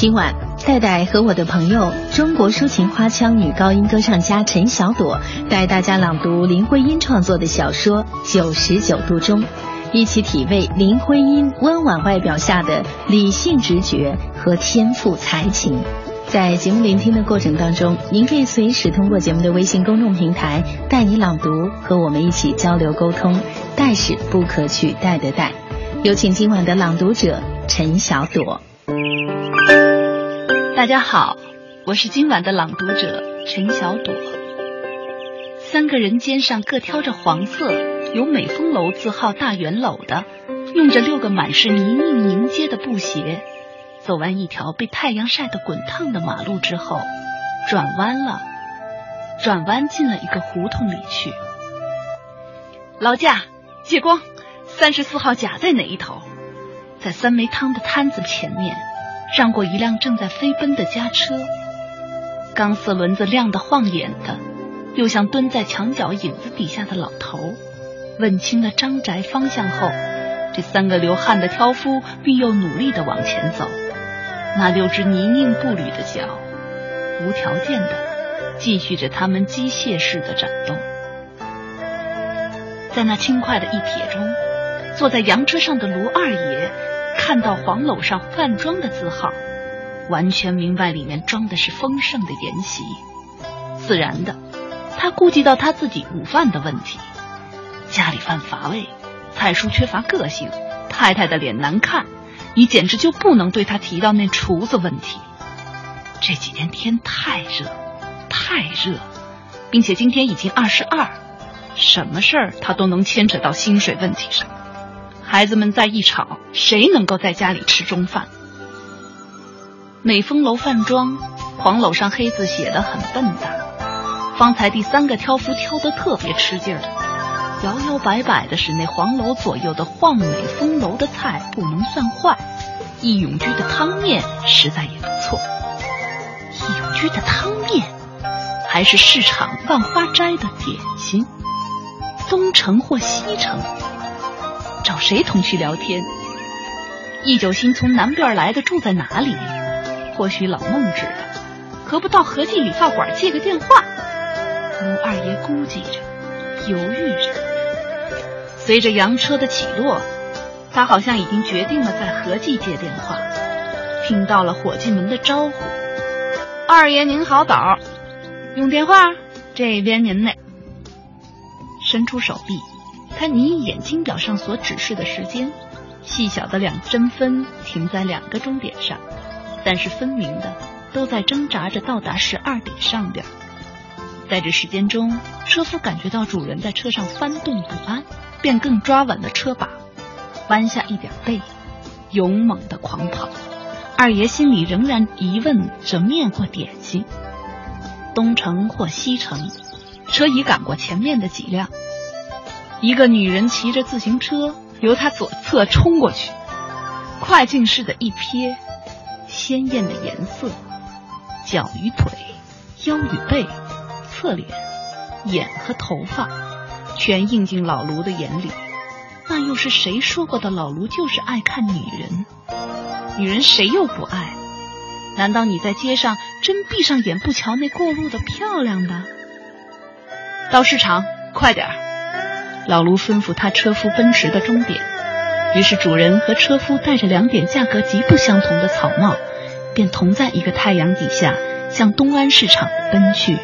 今晚，戴戴和我的朋友中国抒情花腔女高音歌唱家陈小朵带大家朗读林徽因创作的小说《九十九度钟》，一起体味林徽因温婉外表下的理性直觉和天赋才情。在节目聆听的过程当中，您可以随时通过节目的微信公众平台“带你朗读”和我们一起交流沟通。带是不可取代的带。有请今晚的朗读者陈小朵。大家好，我是今晚的朗读者陈小朵。三个人肩上各挑着黄色有美丰楼字号大圆篓的，用着六个满是泥泞凝结的布鞋。走完一条被太阳晒得滚烫的马路之后，转弯了，转弯进了一个胡同里去。劳驾，借光，三十四号甲在哪一头？在三梅汤的摊子前面，让过一辆正在飞奔的家车，钢丝轮子亮得晃眼的，又像蹲在墙角影子底下的老头。问清了张宅方向后，这三个流汗的挑夫并又努力的往前走。那六只泥泞步履的脚，无条件的继续着他们机械式的转动。在那轻快的一瞥中，坐在洋车上的卢二爷看到黄篓上“饭庄”的字号，完全明白里面装的是丰盛的筵席。自然的，他顾及到他自己午饭的问题。家里饭乏味，菜蔬缺乏个性，太太的脸难看。你简直就不能对他提到那厨子问题。这几天天太热，太热，并且今天已经二十二，什么事儿他都能牵扯到薪水问题上。孩子们再一吵，谁能够在家里吃中饭？美丰楼饭庄，黄楼上黑字写的很笨的。方才第三个挑夫挑的特别吃劲儿，摇摇摆摆的使那黄楼左右的晃美丰楼的菜不能算坏。义永居的汤面实在也不错。义永居的汤面，还是市场万花斋的点心。东城或西城，找谁同去聊天？易九星从南边来的，住在哪里？或许老孟知道，何不到和记理发馆借个电话？吴二爷估计着，犹豫着。随着洋车的起落。他好像已经决定了在合记接电话，听到了伙计们的招呼：“二爷您好，早，用电话，这边您呢。”伸出手臂，看你眼睛表上所指示的时间，细小的两针分停在两个钟点上，但是分明的都在挣扎着到达十二点上边。在这时间中，车夫感觉到主人在车上翻动不安，便更抓稳了车把。弯下一点背，勇猛的狂跑。二爷心里仍然疑问着面或点心，东城或西城，车已赶过前面的几辆。一个女人骑着自行车由他左侧冲过去，快进式的一瞥，鲜艳的颜色，脚与腿，腰与背，侧脸，眼和头发，全映进老卢的眼里。那又是谁说过的？老卢就是爱看女人，女人谁又不爱？难道你在街上真闭上眼不瞧那过路的漂亮的？到市场，快点儿！老卢吩咐他车夫奔驰的终点。于是主人和车夫戴着两点价格极不相同的草帽，便同在一个太阳底下向东安市场奔去。